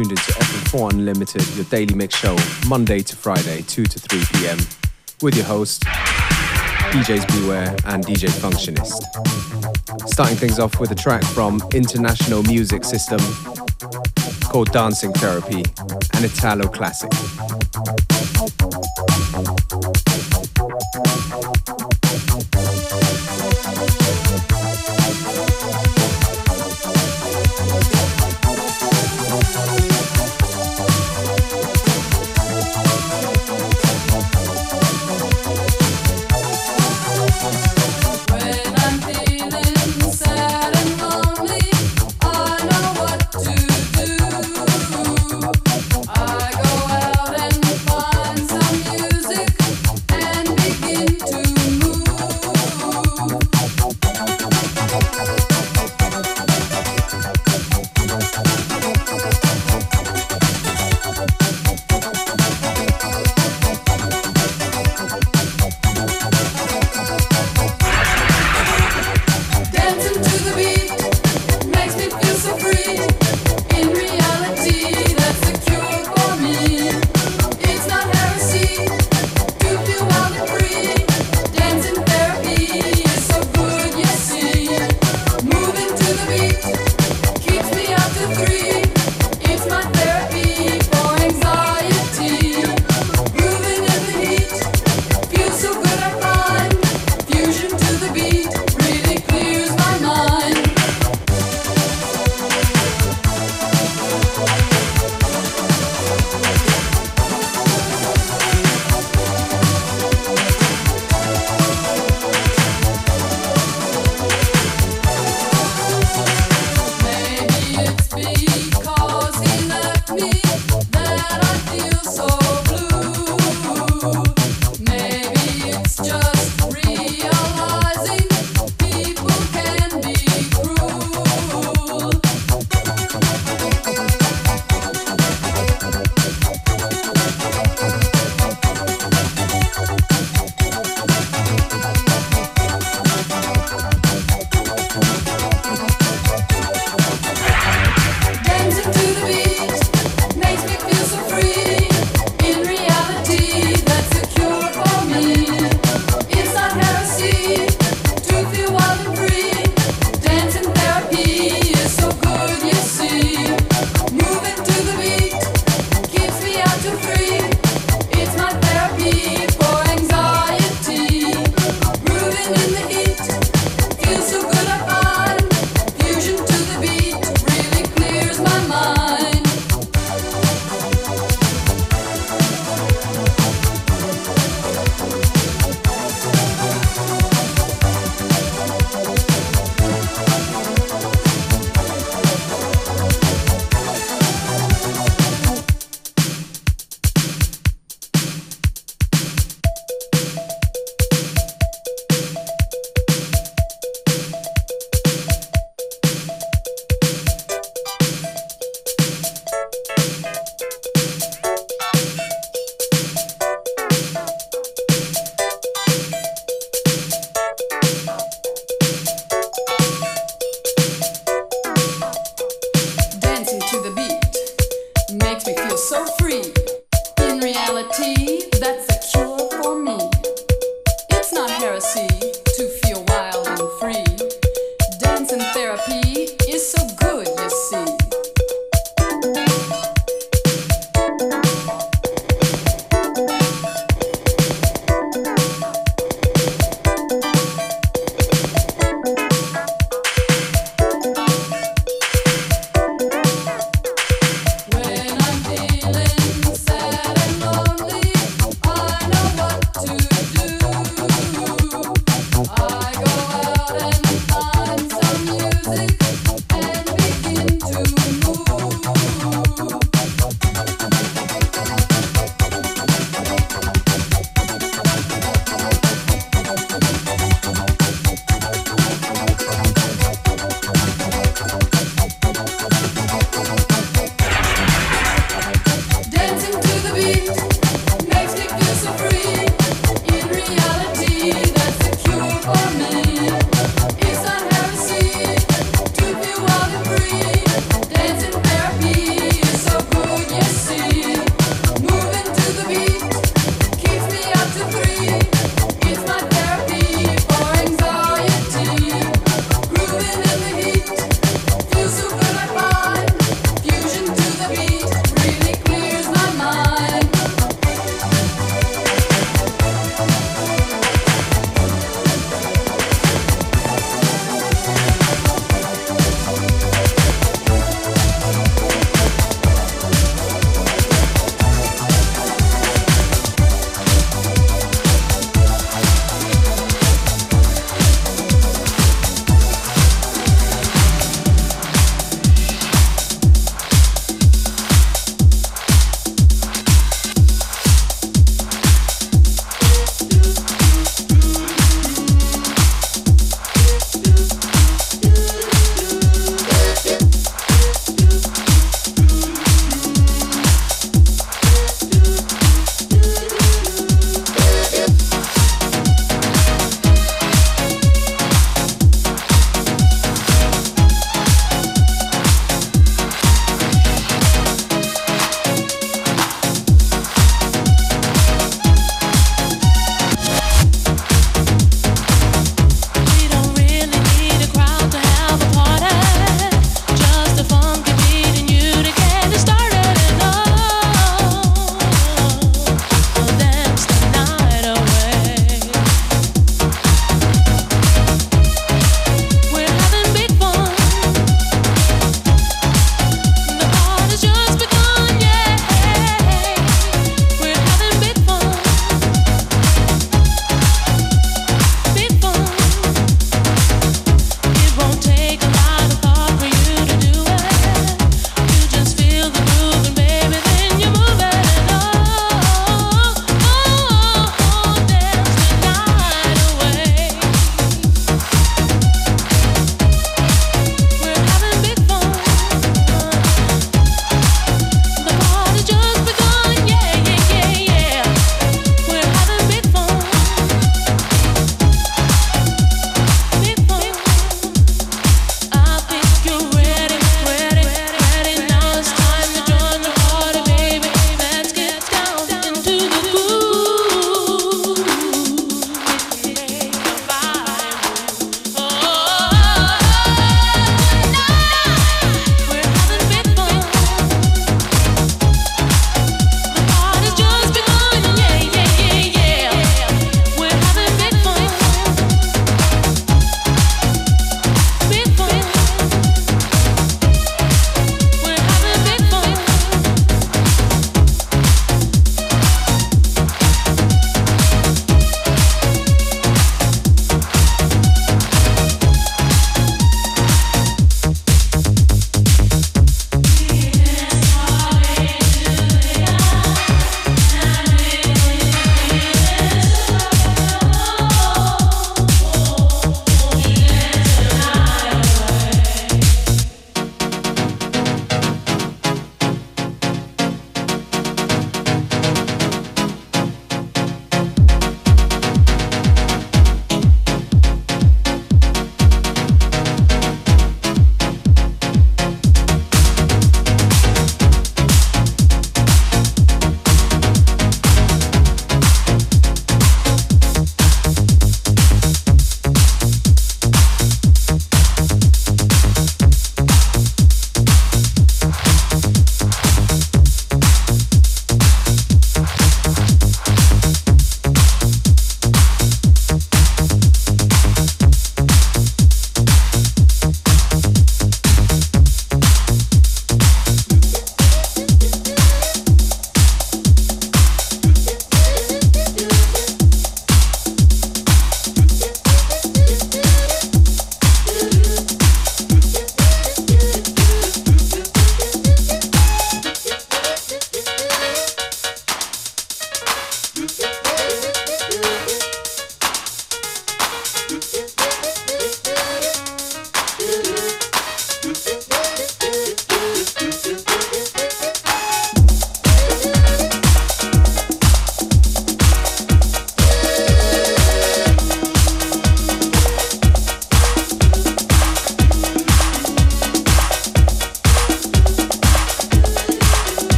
tuned into FM4 Unlimited, your daily mix show, Monday to Friday, 2 to 3 p.m., with your host, DJs Beware and DJ Functionist. Starting things off with a track from International Music System called Dancing Therapy, an Italo classic.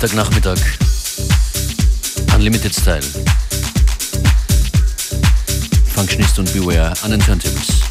Dienstagnachmittag. Unlimited Style. Functionist und Beware an den Turntables.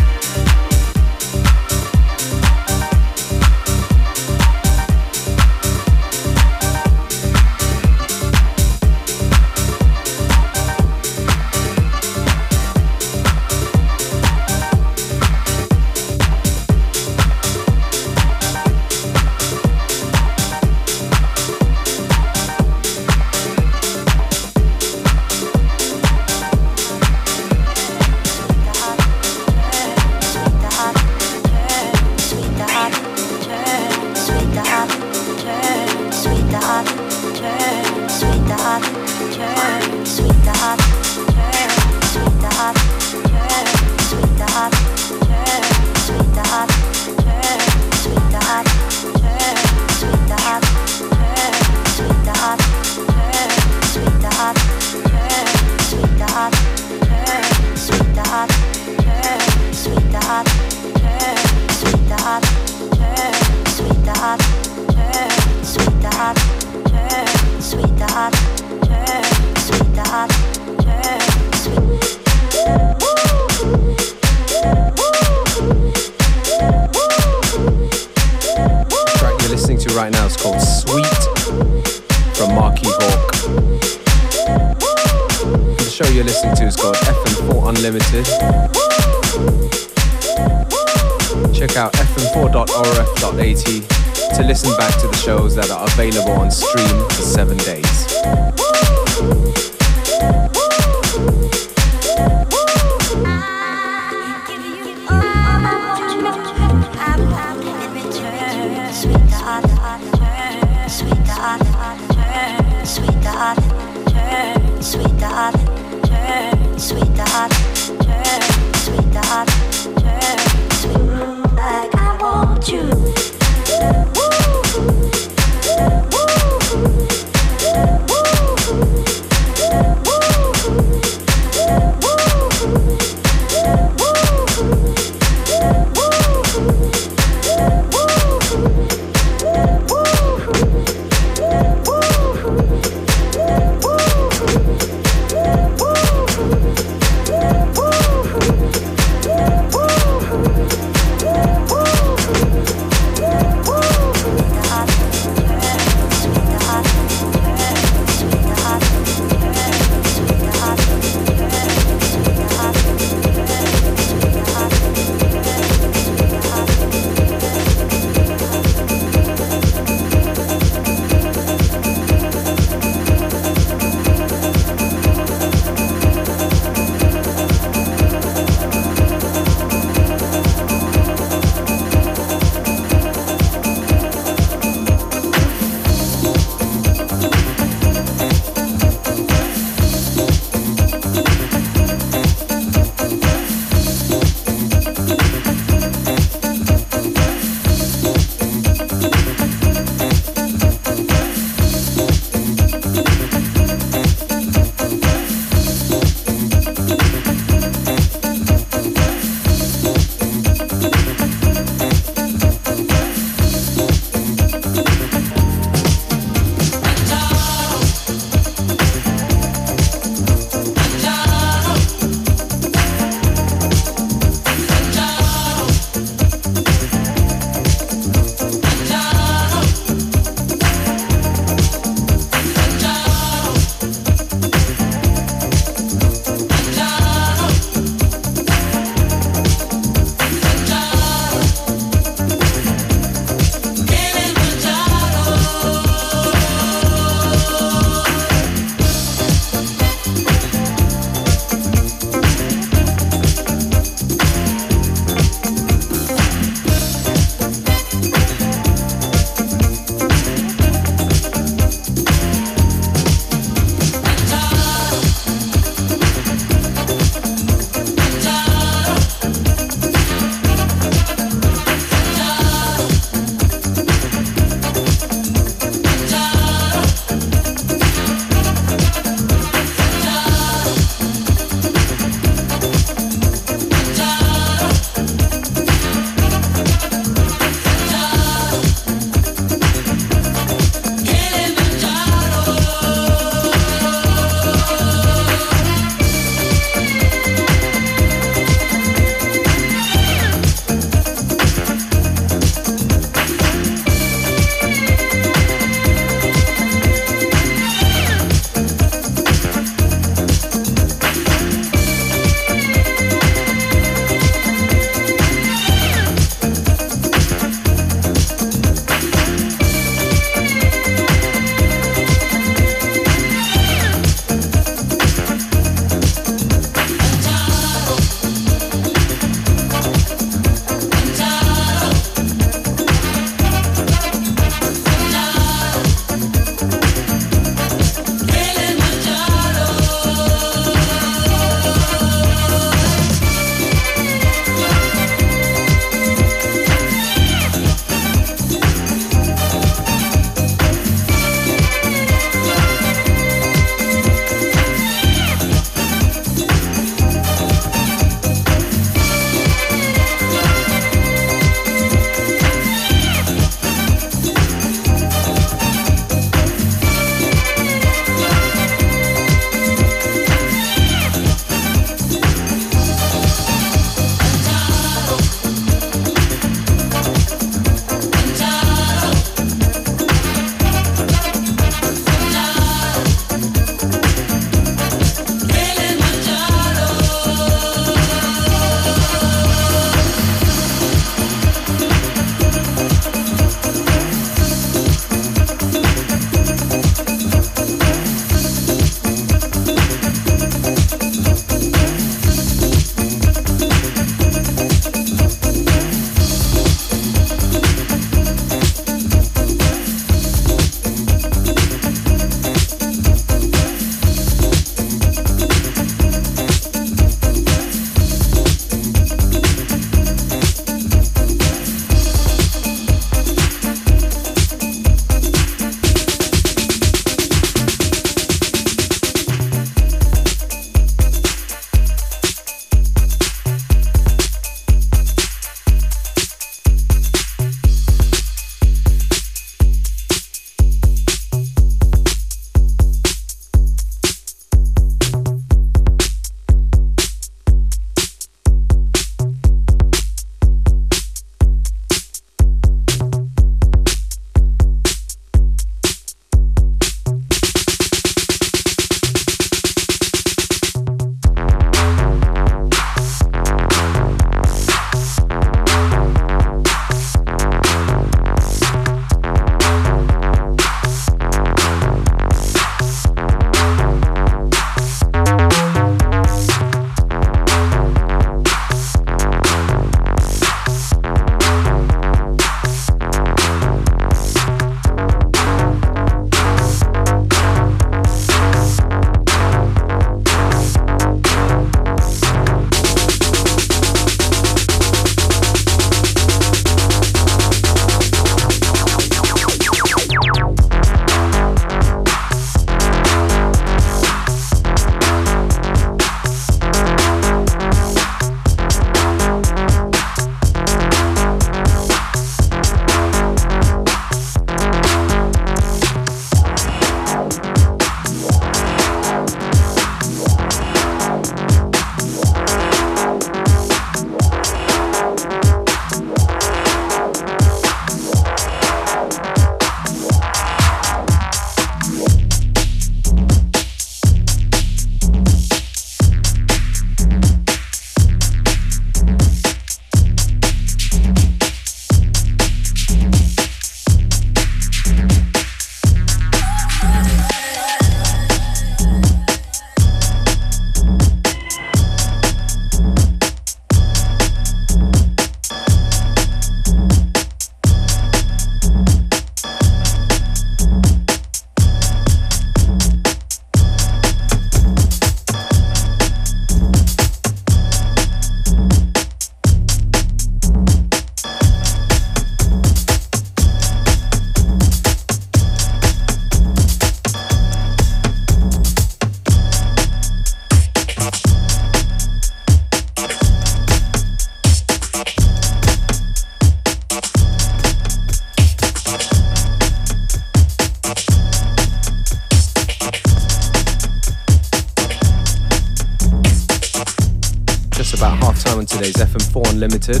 FM4 Unlimited.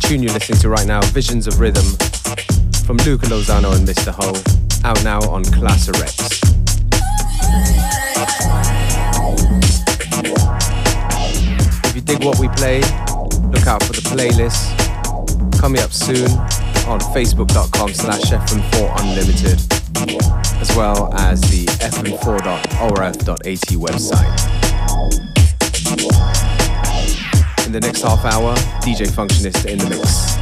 tune you're listening to right now, Visions of Rhythm, from Luca Lozano and Mr. Ho, out now on Class. If you dig what we play, look out for the playlist coming up soon on facebook.com slash fm4 unlimited as well as the fm4.orf.at website. The next half hour, DJ Functionist in the mix.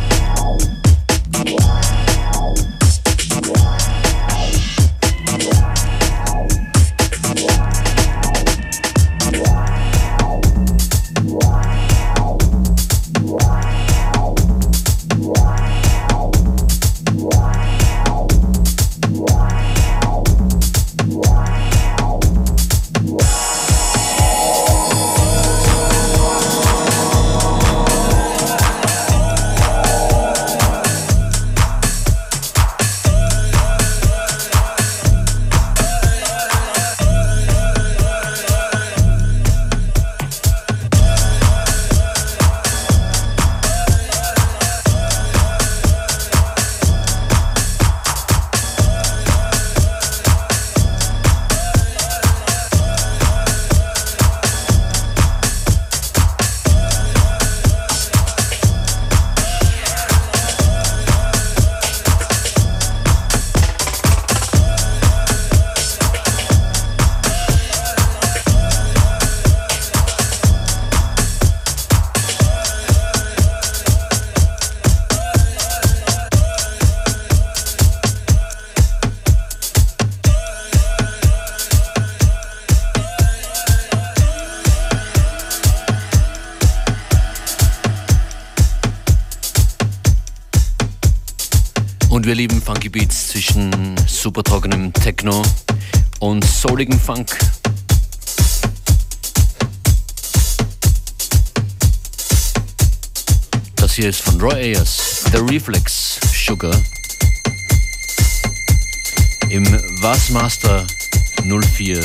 Souligem Funk. Das hier ist von Roy Ayers, The Reflex Sugar. Im Wasmaster 04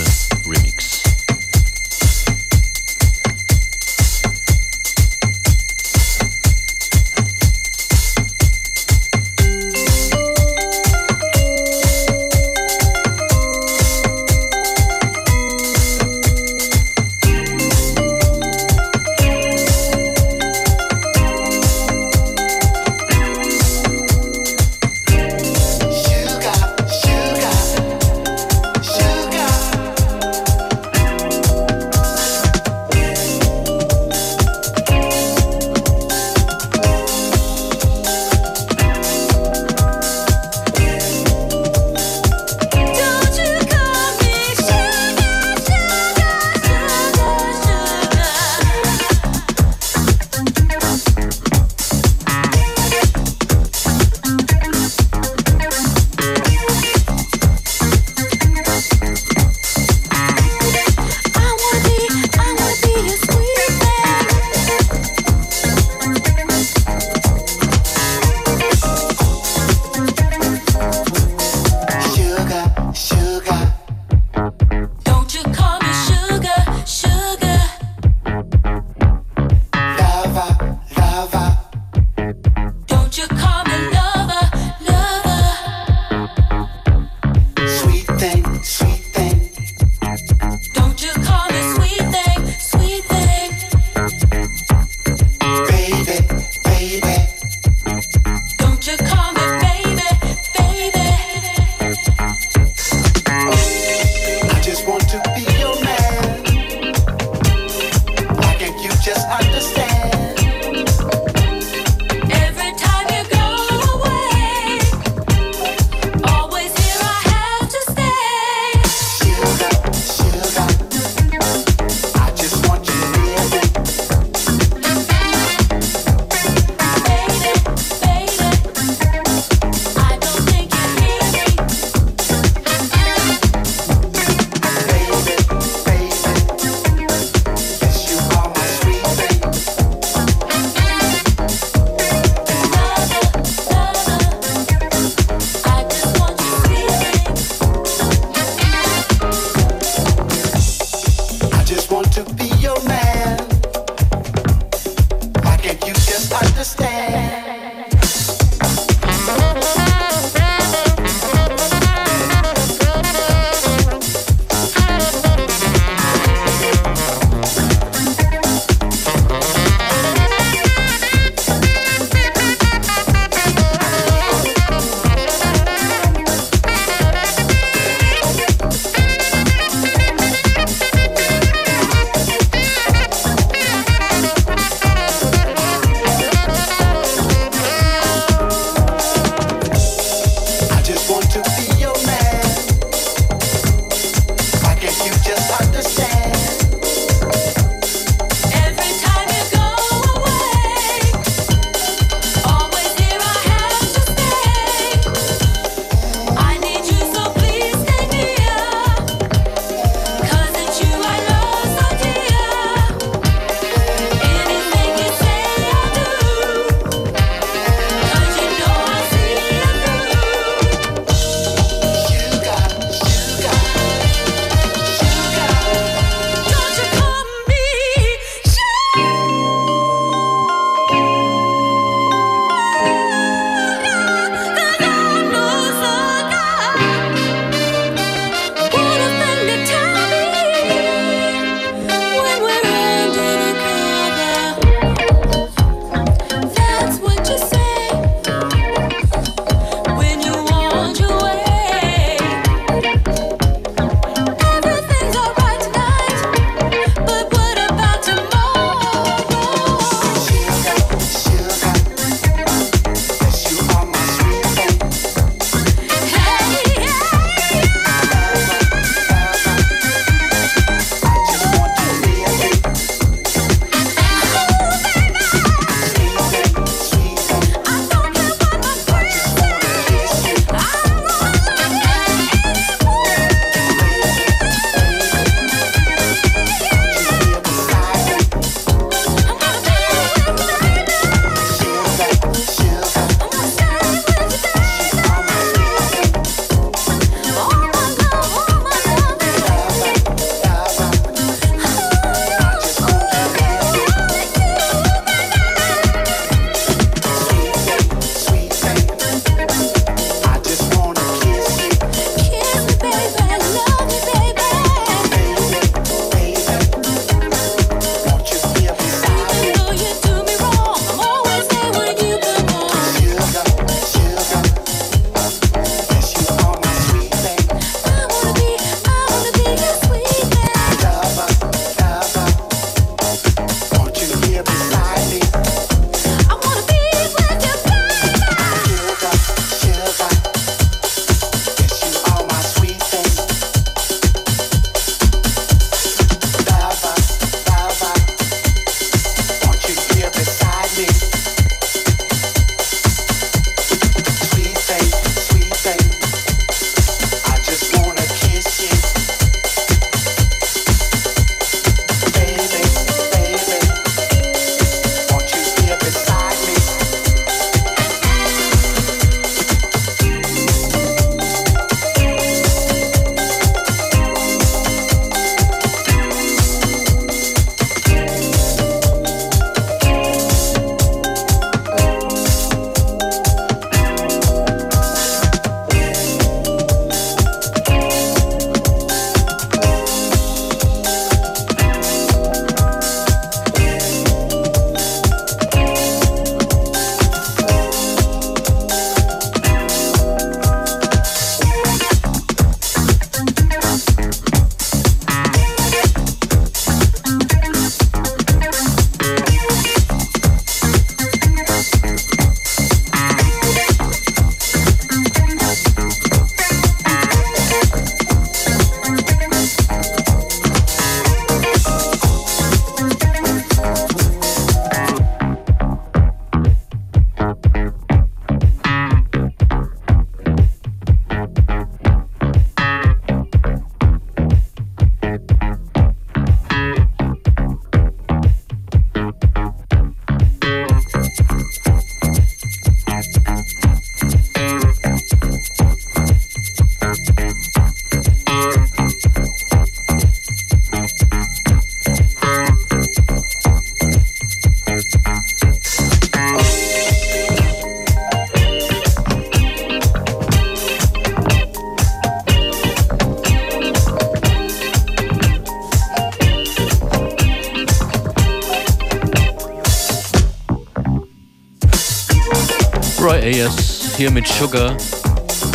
hier mit Sugar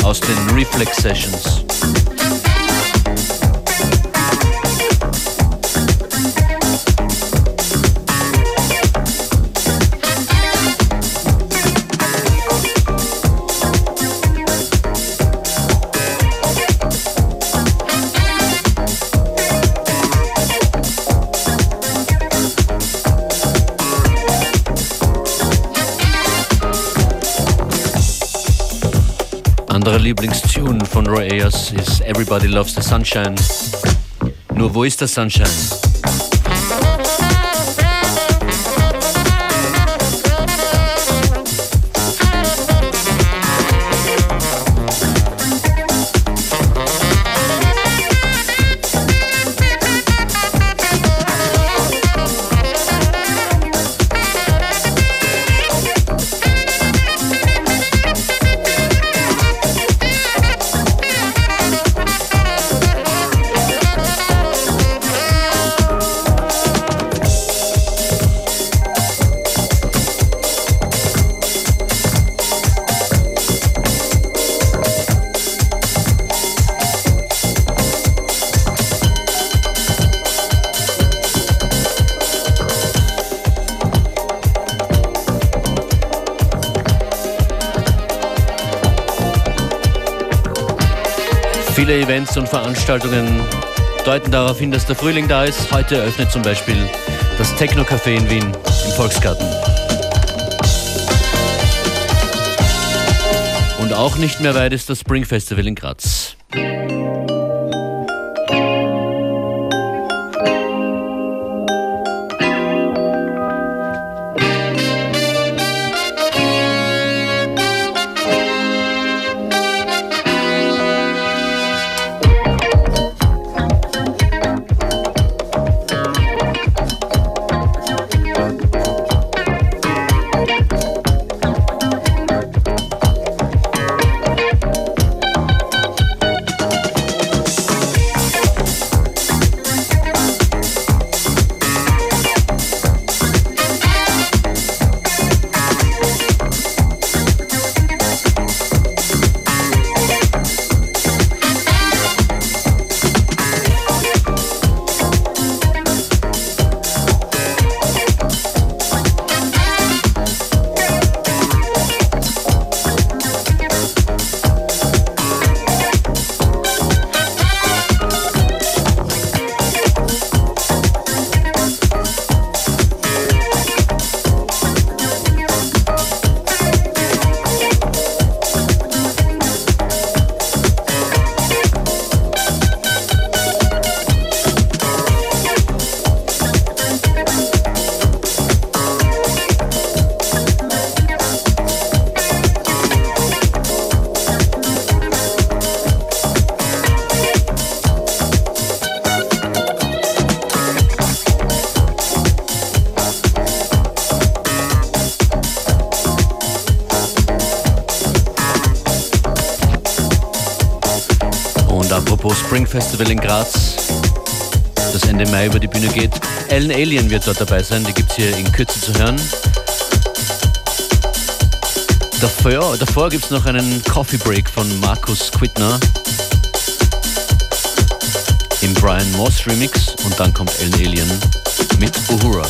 aus den Reflex Sessions. Lieblingstune von Roy Ayers ist Everybody Loves the Sunshine. Nur wo ist der Sunshine? Viele Events und Veranstaltungen deuten darauf hin, dass der Frühling da ist. Heute eröffnet zum Beispiel das Techno-Café in Wien im Volksgarten. Und auch nicht mehr weit ist das Spring Festival in Graz. Festival in Graz, das Ende Mai über die Bühne geht. Ellen Alien wird dort dabei sein, die gibt es hier in Kürze zu hören. Davor, davor gibt es noch einen Coffee Break von Markus Quittner im Brian Moss Remix und dann kommt Ellen Alien mit Uhura.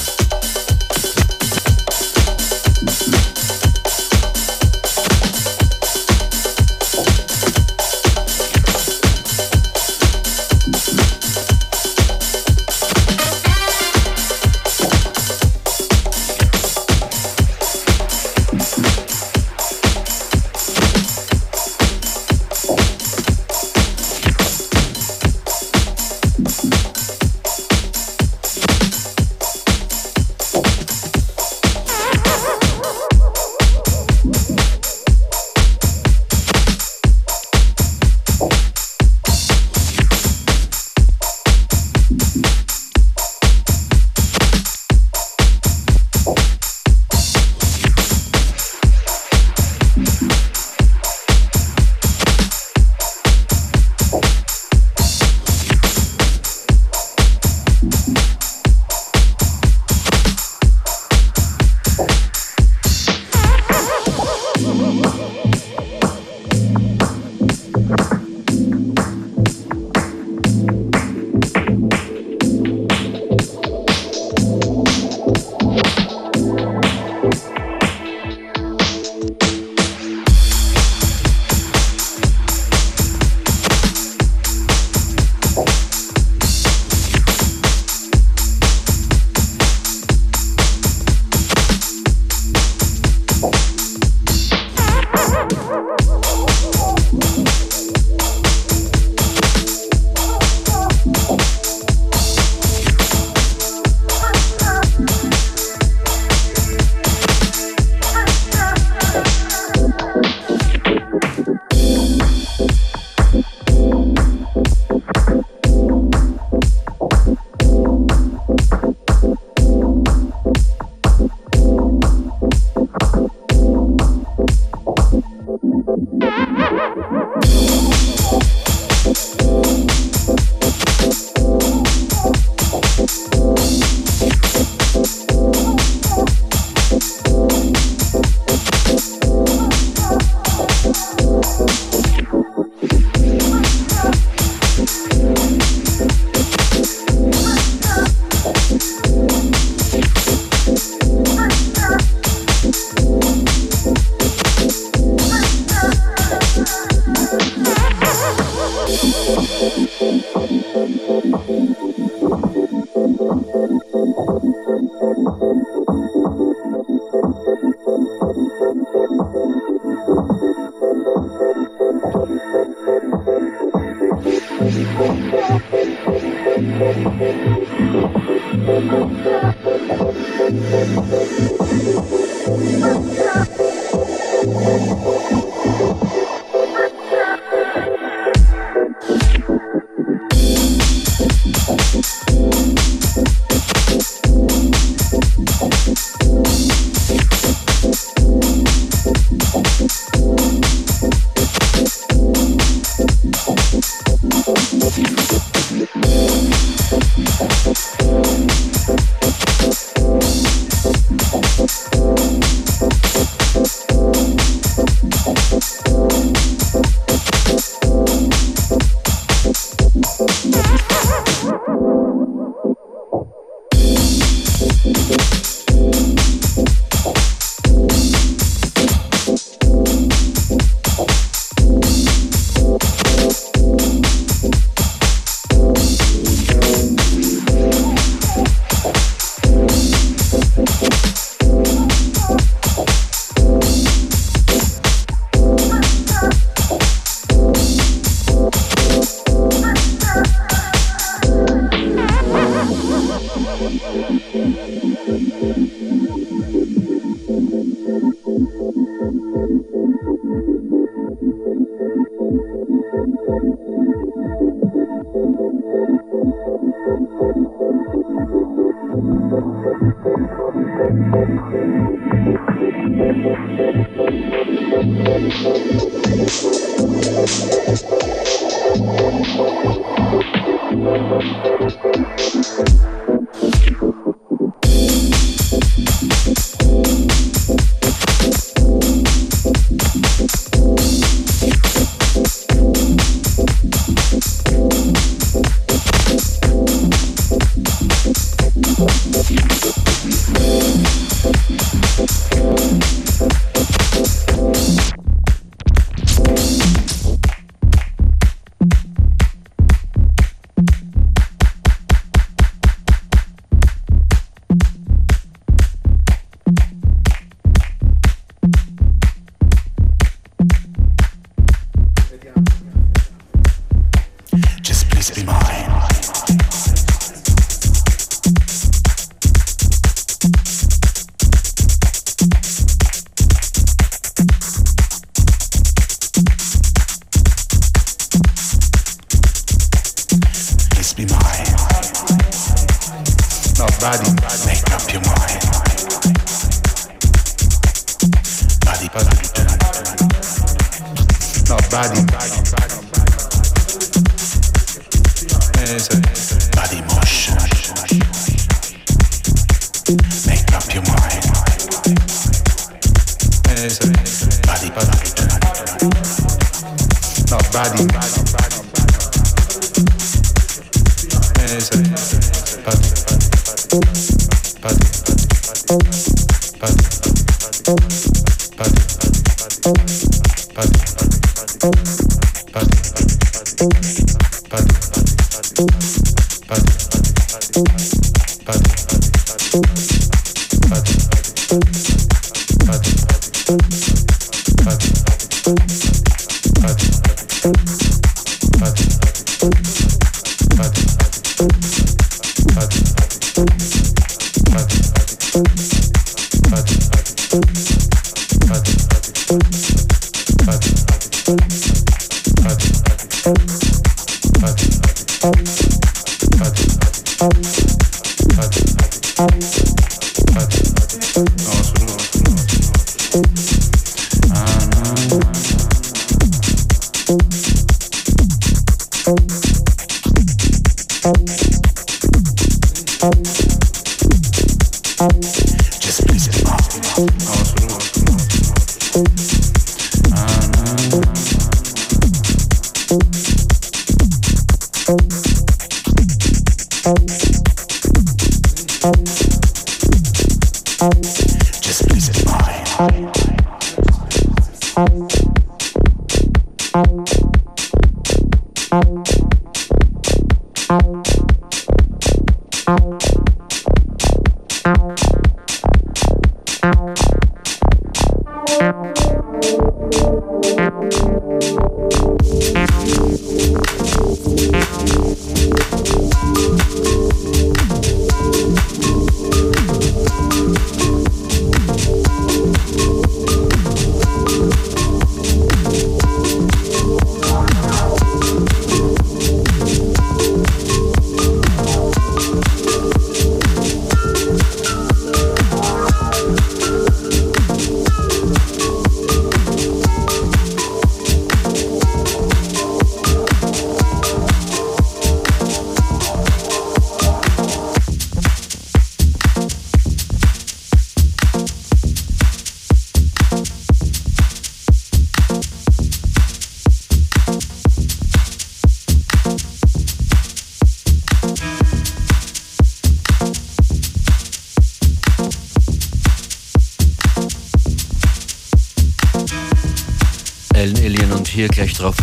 Thank not body. And it's a body.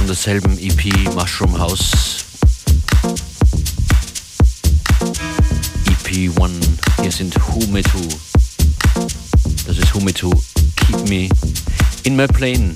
Derselben EP Mushroom House. EP 1. Hier sind Who Me Too. Das ist Who Me Too. Keep Me in My Plane